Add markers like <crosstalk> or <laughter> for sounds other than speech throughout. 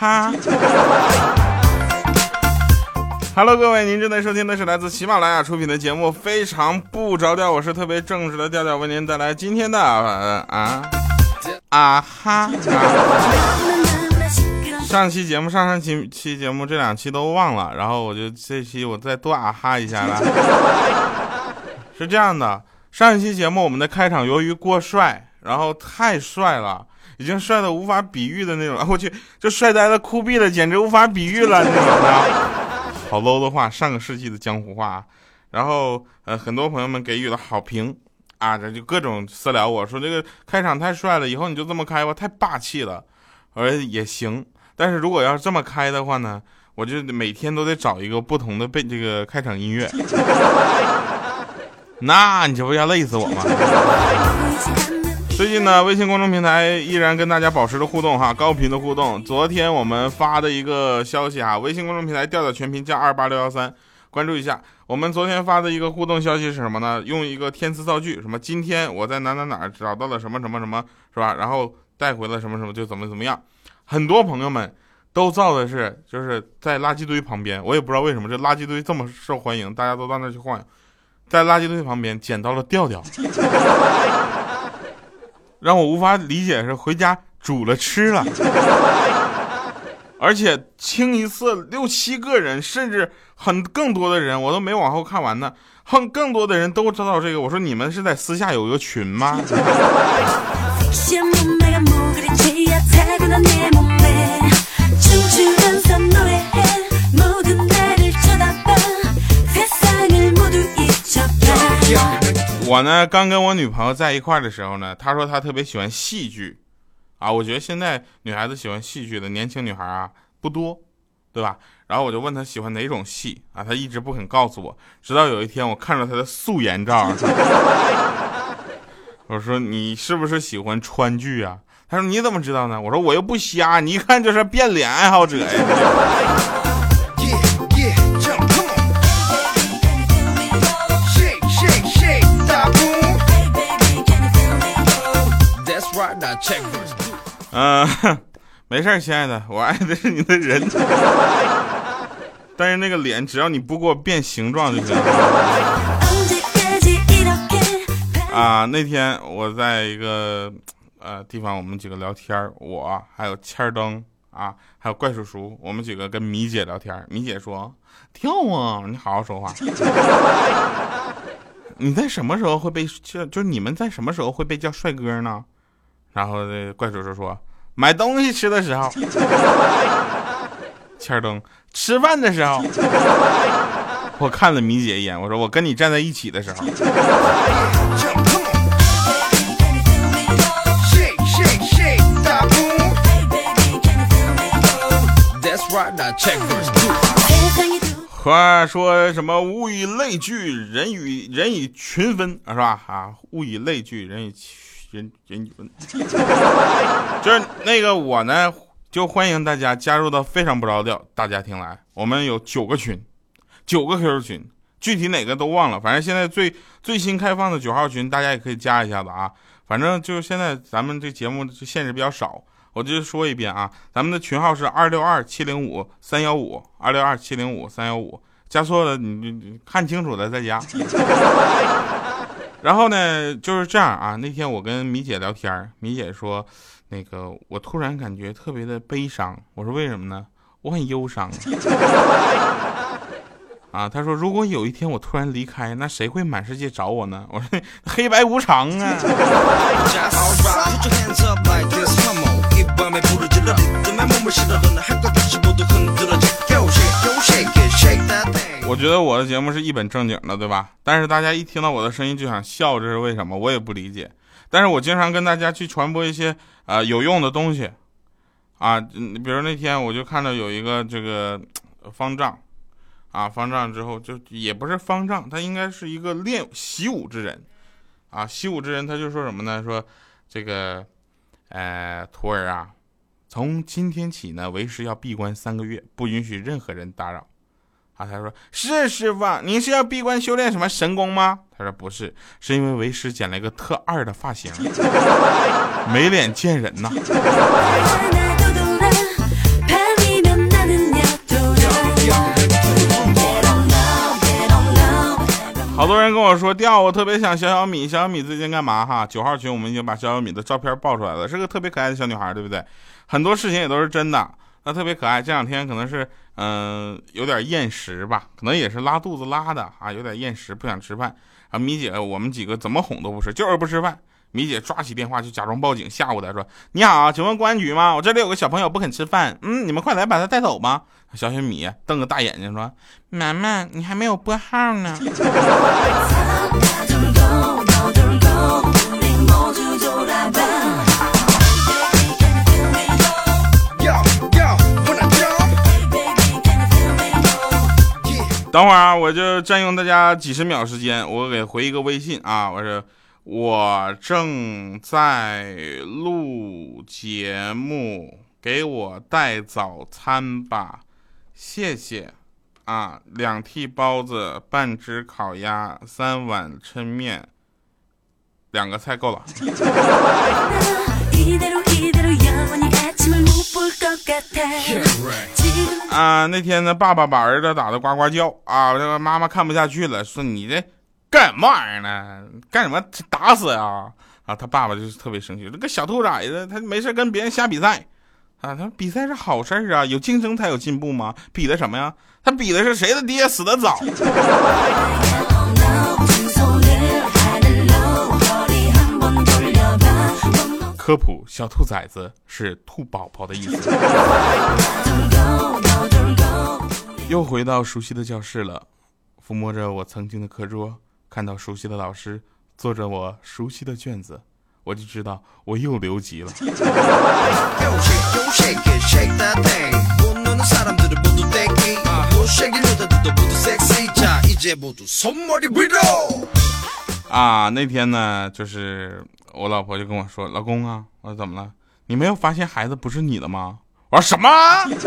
哈。Hello，各位，您正在收听的是来自喜马拉雅出品的节目《非常不着调》，我是特别正直的调调，为您带来今天的啊啊哈。上期节目、上上期期节目这两期都忘了，然后我就这期我再多啊哈一下了。是这样的，上一期节目我们的开场由于过帅，然后太帅了，已经帅的无法比喻的那种，<laughs> 我去，就帅呆了、酷毙了，简直无法比喻了那种的。好 low 的话，上个世纪的江湖话，然后呃，很多朋友们给予了好评啊，这就各种私聊我说这个开场太帅了，以后你就这么开吧，太霸气了。我说也行，但是如果要是这么开的话呢，我就每天都得找一个不同的背这个开场音乐，<laughs> 那你这不要累死我吗？<laughs> 最近呢，微信公众平台依然跟大家保持着互动哈，高频的互动。昨天我们发的一个消息哈，微信公众平台调调全拼加二八六幺三，关注一下。我们昨天发的一个互动消息是什么呢？用一个天词造句，什么今天我在哪哪哪找到了什么什么什么，是吧？然后带回了什么什么就怎么怎么样。很多朋友们都造的是就是在垃圾堆旁边，我也不知道为什么这垃圾堆这么受欢迎，大家都到那去晃悠，在垃圾堆旁边捡到了调调。让我无法理解是回家煮了吃了，<laughs> 而且清一色六七个人，甚至很更多的人，我都没往后看完呢。很更多的人都知道这个，我说你们是在私下有一个群吗？我呢，刚跟我女朋友在一块的时候呢，她说她特别喜欢戏剧，啊，我觉得现在女孩子喜欢戏剧的年轻女孩啊不多，对吧？然后我就问她喜欢哪种戏啊，她一直不肯告诉我，直到有一天我看着她的素颜照，<laughs> 我说你是不是喜欢川剧啊？她说你怎么知道呢？我说我又不瞎，你一看就是变脸爱好者呀。嗯，没事亲爱的，我爱的是你的人，但是那个脸，只要你不给我变形状就行。啊，那天我在一个呃地方，我们几个聊天，我还有千灯啊，还有怪叔叔，我们几个跟米姐聊天。米姐说：“跳啊，你好好说话。<laughs> 你在什么时候会被就就你们在什么时候会被叫帅哥呢？”然后这怪叔叔说：“买东西吃的时候，<laughs> 千灯吃饭的时候。”我看了米姐一眼，我说：“我跟你站在一起的时候。”话说什么？物以类聚，人与人以群分，是吧？啊，物以类聚，人以群。人人，<laughs> 就是那个我呢，就欢迎大家加入到非常不着调大家庭来。我们有九个群，九个 QQ 群，具体哪个都忘了。反正现在最最新开放的九号群，大家也可以加一下子啊。反正就是现在咱们这节目限制比较少，我就说一遍啊，咱们的群号是二六二七零五三幺五二六二七零五三幺五，加错了你你看清楚了再加。然后呢，就是这样啊。那天我跟米姐聊天，米姐说，那个我突然感觉特别的悲伤。我说为什么呢？我很忧伤。啊，她说如果有一天我突然离开，那谁会满世界找我呢？我说黑白无常啊。我觉得我的节目是一本正经的，对吧？但是大家一听到我的声音就想笑，这是为什么？我也不理解。但是我经常跟大家去传播一些呃有用的东西，啊，比如那天我就看到有一个这个方丈，啊，方丈之后就也不是方丈，他应该是一个练习武之人，啊，习武之人他就说什么呢？说这个，呃，徒儿啊，从今天起呢，为师要闭关三个月，不允许任何人打扰。啊他说是师傅您是要闭关修炼什么神功吗？他说不是是因为为师剪了一个特二的发型没脸见人呐。好多人跟我说调我特别想小小米小小米最近干嘛哈？九号群我们已经把小小米的照片爆出来了是个特别可爱的小女孩对不对？很多事情也都是真的她特别可爱。这两天可能是嗯有点厌食吧，可能也是拉肚子拉的啊，有点厌食，不想吃饭。啊，米姐，我们几个怎么哄都不吃，就是不吃饭。米姐抓起电话就假装报警，吓唬他说：“你好，请问公安局吗？我这里有个小朋友不肯吃饭，嗯，你们快来把他带走吧。”小雪米瞪个大眼睛说：“妈妈，你还没有拨号呢。” <laughs> 等会儿啊，我就占用大家几十秒时间，我给回一个微信啊，我说。我正在录节目，给我带早餐吧，谢谢。啊，两屉包子，半只烤鸭，三碗抻面，两个菜够了。<laughs> 啊，那天呢，爸爸把儿子打的呱呱叫啊，这个妈妈看不下去了，说你这。干什么玩意儿呢？干什么打死呀？啊，他爸爸就是特别生气，这个小兔崽子，他没事跟别人瞎比赛啊。他说比赛是好事啊，有竞争才有进步嘛？比的什么呀？他比的是谁的爹死的早。<laughs> 科普：小兔崽子是兔宝宝的意思。又回到熟悉的教室了，抚摸着我曾经的课桌。看到熟悉的老师做着我熟悉的卷子，我就知道我又留级了。啊，那天呢，就是我老婆就跟我说：“老公啊，我说怎么了？你没有发现孩子不是你的吗？”我说：“什么？” <laughs>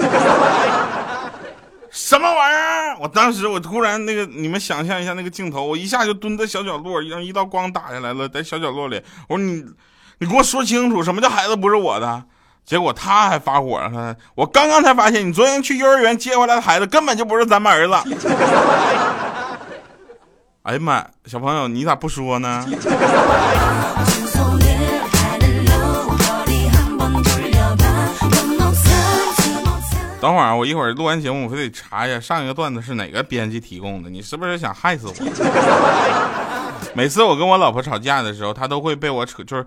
什么玩意儿？我当时我突然那个，你们想象一下那个镜头，我一下就蹲在小角落，让一道光打下来了，在小角落里。我说你，你给我说清楚，什么叫孩子不是我的？结果他还发火了，我刚刚才发现，你昨天去幼儿园接回来的孩子根本就不是咱们儿子。<laughs> 哎呀妈，小朋友你咋不说呢？等会儿，我一会儿录完节目，我非得查一下上一个段子是哪个编辑提供的。你是不是想害死我？<laughs> 每次我跟我老婆吵架的时候，她都会被我扯，就是，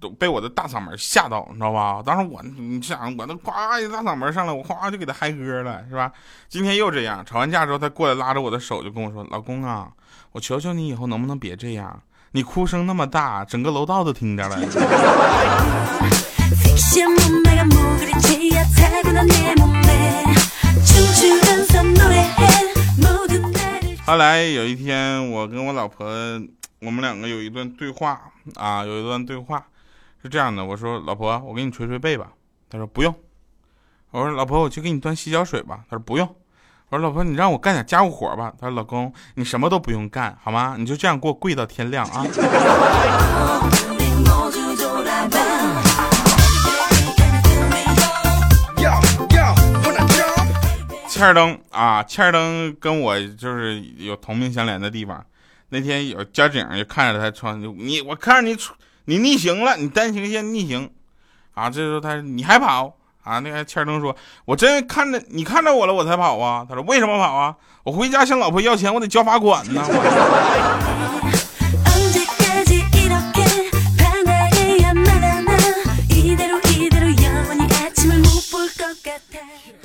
都被我的大嗓门吓到，你知道吧？当时我，你想，我那呱一大嗓门上来，我哗就给他嗨歌了，是吧？今天又这样，吵完架之后，他过来拉着我的手就跟我说：“老公啊，我求求你以后能不能别这样？你哭声那么大，整个楼道都听着了。”后来有一天，我跟我老婆，我们两个有一段对话啊，有一段对话是这样的：我说，老婆，我给你捶捶背吧。她说不用。我说，老婆，我去给你端洗脚水吧。她说不用。我说，老婆，你让我干点家务活吧。她说，老公，你什么都不用干，好吗？你就这样给我跪到天亮啊。欠儿灯啊，欠儿灯跟我就是有同命相连的地方。那天有交警就看着他穿，你我看着你你逆行了，你单行线逆行啊。这时候他你还跑啊？那个欠儿登说：“我真看着你看着我了，我才跑啊。”他说：“为什么跑啊？我回家向老婆要钱，我得交罚款呢。”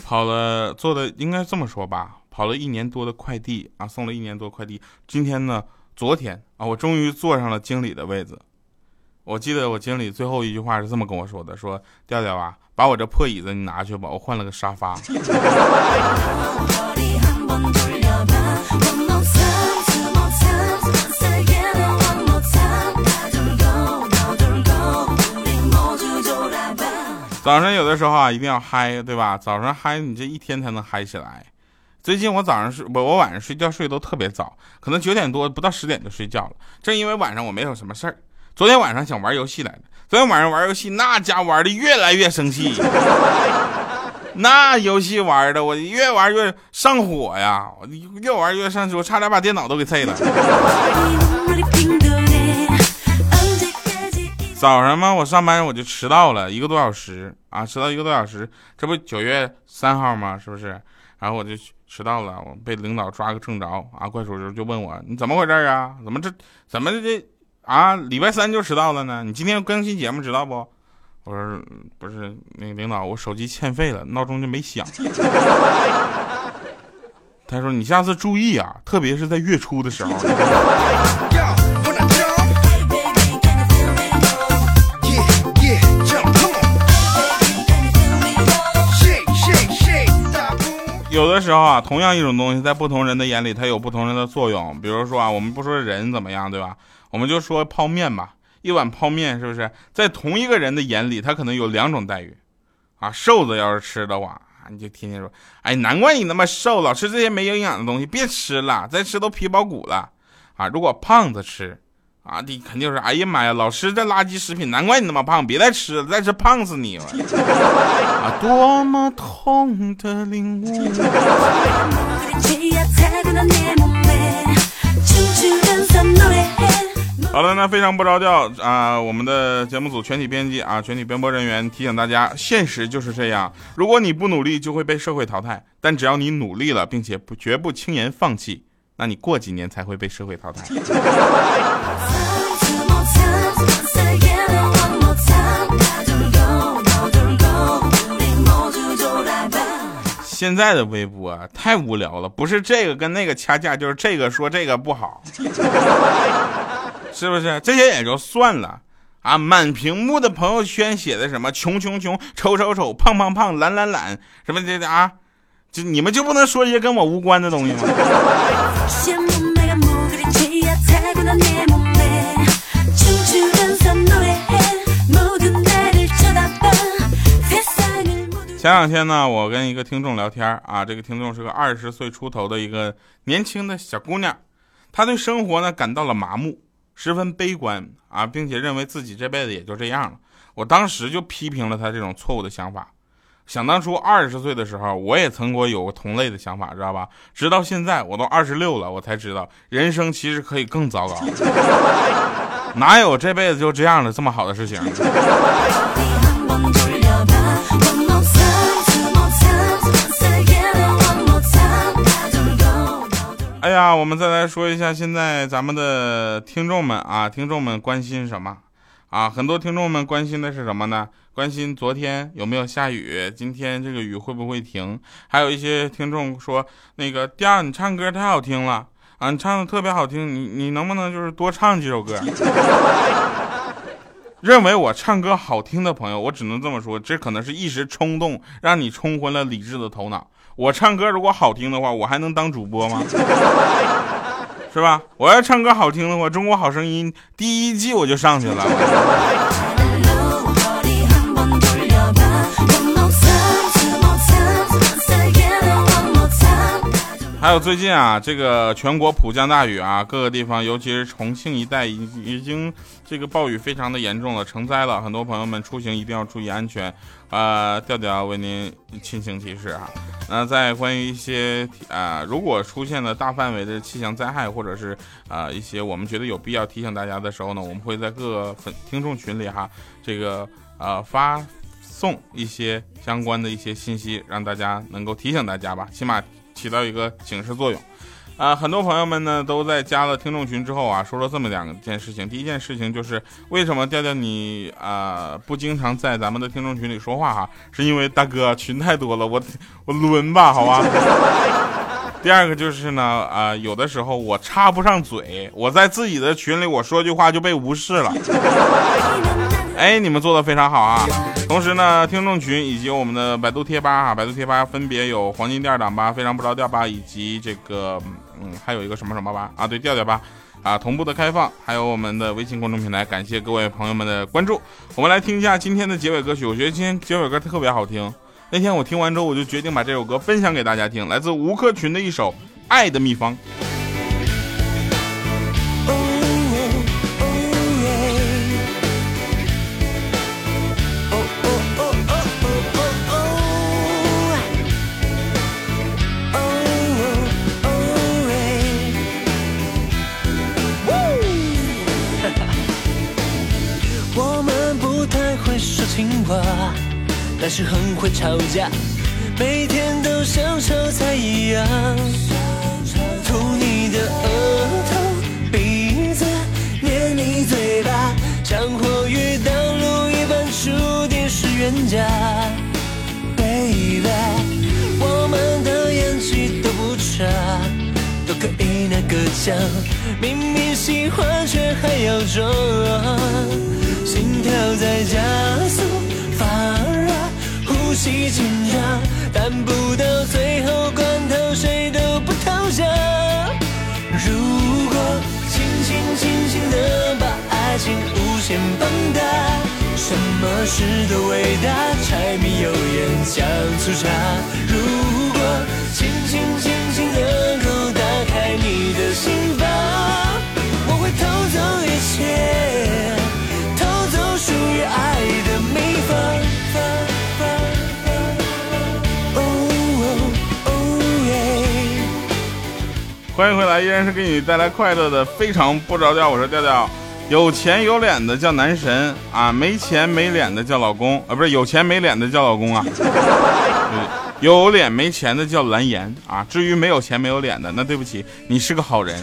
跑了，做的应该这么说吧，跑了一年多的快递啊，送了一年多快递。今天呢，昨天啊，我终于坐上了经理的位子。我记得我经理最后一句话是这么跟我说的：“说调调啊，把我这破椅子你拿去吧，我换了个沙发。”早上有的时候啊，一定要嗨，对吧？早上嗨，你这一天才能嗨起来。最近我早上睡，我我晚上睡觉睡都特别早，可能九点多不到十点就睡觉了。正因为晚上我没有什么事儿。昨天晚上想玩游戏来着，昨天晚上玩游戏，那家玩的越来越生气。<laughs> 那游戏玩的我越玩越上火呀，我越玩越上火，差点把电脑都给碎了。<laughs> 早上嘛，我上班我就迟到了一个多小时啊，迟到一个多小时，这不九月三号吗？是不是？然后我就去迟到了，我被领导抓个正着啊！怪叔叔就问我你怎么回事啊？怎么这怎么这啊？礼拜三就迟到了呢？你今天更新节目知道不？我说不是，那个领导我手机欠费了，闹钟就没响。<laughs> 他说你下次注意啊，特别是在月初的时候。<laughs> 时候啊，同样一种东西，在不同人的眼里，它有不同人的作用。比如说啊，我们不说人怎么样，对吧？我们就说泡面吧，一碗泡面是不是在同一个人的眼里，他可能有两种待遇啊？瘦子要是吃的话，你就天天说，哎，难怪你那么瘦，老吃这些没营养的东西，别吃了，再吃都皮包骨了啊！如果胖子吃。啊，你肯定是，哎呀妈呀，老师这垃圾食品，难怪你那么胖，别再吃了，再吃胖死你了。<laughs> 啊，多么痛的领悟。好了，那非常不着调啊，我们的节目组全体编辑啊，全体编播人员提醒大家，现实就是这样，如果你不努力，就会被社会淘汰；但只要你努力了，并且不绝不轻言放弃。那你过几年才会被社会淘汰。<laughs> 现在的微博太无聊了，不是这个跟那个掐架，就是这个说这个不好，<laughs> 是不是？这些也就算了啊，满屏幕的朋友圈写的什么穷穷穷、丑丑丑、胖胖胖、懒懒懒，什么这的啊？就你们就不能说一些跟我无关的东西吗？前两天呢，我跟一个听众聊天啊，这个听众是个二十岁出头的一个年轻的小姑娘，她对生活呢感到了麻木，十分悲观啊，并且认为自己这辈子也就这样了。我当时就批评了她这种错误的想法。想当初二十岁的时候，我也曾过有过同类的想法，知道吧？直到现在，我都二十六了，我才知道人生其实可以更糟糕。哪有这辈子就这样的这么好的事情？哎呀，我们再来说一下现在咱们的听众们啊，听众们关心什么？啊，很多听众们关心的是什么呢？关心昨天有没有下雨，今天这个雨会不会停？还有一些听众说，那个第二你唱歌太好听了啊，你唱的特别好听，你你能不能就是多唱几首歌？<laughs> 认为我唱歌好听的朋友，我只能这么说，这可能是一时冲动，让你冲昏了理智的头脑。我唱歌如果好听的话，我还能当主播吗？<laughs> 是吧？我要唱歌好听的话，《中国好声音》第一季我就上去了。还有最近啊，这个全国普降大雨啊，各个地方，尤其是重庆一带，已已经这个暴雨非常的严重了，成灾了。很多朋友们出行一定要注意安全。呃，调调为您亲情提示哈。那在关于一些啊，如果出现了大范围的气象灾害，或者是啊一些我们觉得有必要提醒大家的时候呢，我们会在各个粉听众群里哈，这个呃发送一些相关的一些信息，让大家能够提醒大家吧，起码。起到一个警示作用，啊，很多朋友们呢都在加了听众群之后啊，说了这么两件事情。第一件事情就是为什么调调你啊不经常在咱们的听众群里说话哈，是因为大哥群太多了，我我抡吧，好吧。<laughs> 第二个就是呢，啊，有的时候我插不上嘴，我在自己的群里我说句话就被无视了。哎，你们做的非常好啊！同时呢，听众群以及我们的百度贴吧啊，百度贴吧分别有黄金第二档吧、非常不着调吧，以及这个嗯，还有一个什么什么吧啊，对，调调吧啊，同步的开放，还有我们的微信公众平台，感谢各位朋友们的关注。我们来听一下今天的结尾歌曲，我觉得今天结尾歌特别好听。那天我听完之后，我就决定把这首歌分享给大家听，来自吴克群的一首《爱的秘方》。但是很会吵架，每天都像炒菜一样。涂你的额头、鼻子，捏你嘴巴，像火与道路一般，注定是冤家。Baby，我们的演技都不差，都可以拿个奖。明明喜欢，却还要装，心跳在加速，呼吸紧张，但不到最后关头，谁都不投降。如果轻轻轻轻地把爱情无限放大，什么事都伟大，柴米油盐酱醋茶。如果轻轻轻轻能够打开你的心欢迎回来，依然是给你带来快乐的，非常不着调。我说调调，有钱有脸的叫男神啊，没钱没脸的叫老公啊，不是有钱没脸的叫老公啊，有脸没钱的叫蓝颜啊。至于没有钱没有脸的，那对不起，你是个好人。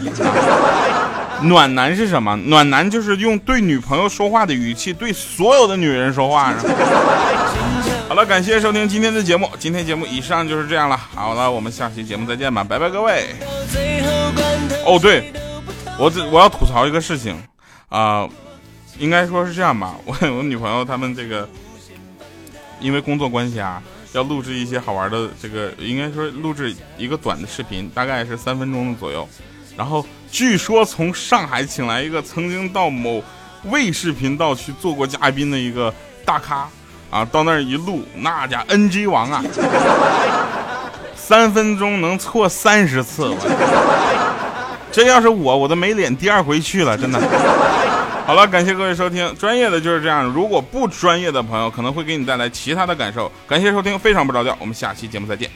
暖男是什么？暖男就是用对女朋友说话的语气对所有的女人说话。好了，感谢收听今天的节目，今天节目以上就是这样了。好了，我们下期节目再见吧，拜拜各位。哦，对，我这我要吐槽一个事情啊、应该说是这样吧，<laughs> 我我女朋友他们这个因为工作关系啊，要录制一些好玩的这个，应该说录制一个短的视频，大概是三分钟左右。然后据说从上海请来一个曾经到某卫视频道去做过嘉宾的一个大咖啊，到那儿一录，那家 NG 王啊，<laughs> 三分钟能错三十次，我这要是我，我都没脸第二回去了，真的。好了，感谢各位收听，专业的就是这样，如果不专业的朋友可能会给你带来其他的感受。感谢收听，非常不着调，我们下期节目再见。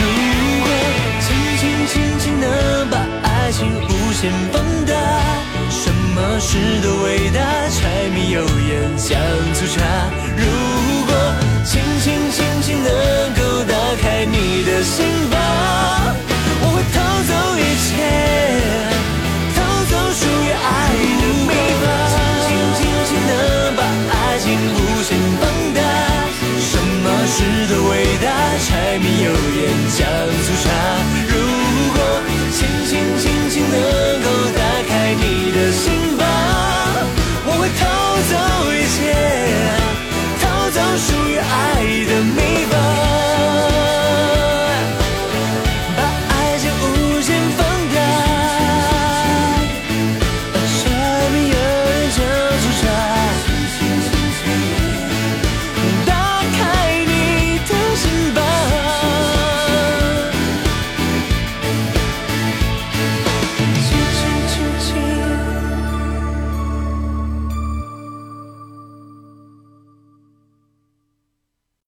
如果轻轻轻轻的把爱情无限放，事都伟大，柴米油盐酱醋茶。如果轻轻轻轻能够打开你的心房，我会偷走一切，偷走属于爱的秘方。轻轻轻轻地把爱情无限放大，什么事都伟大，柴米油盐酱醋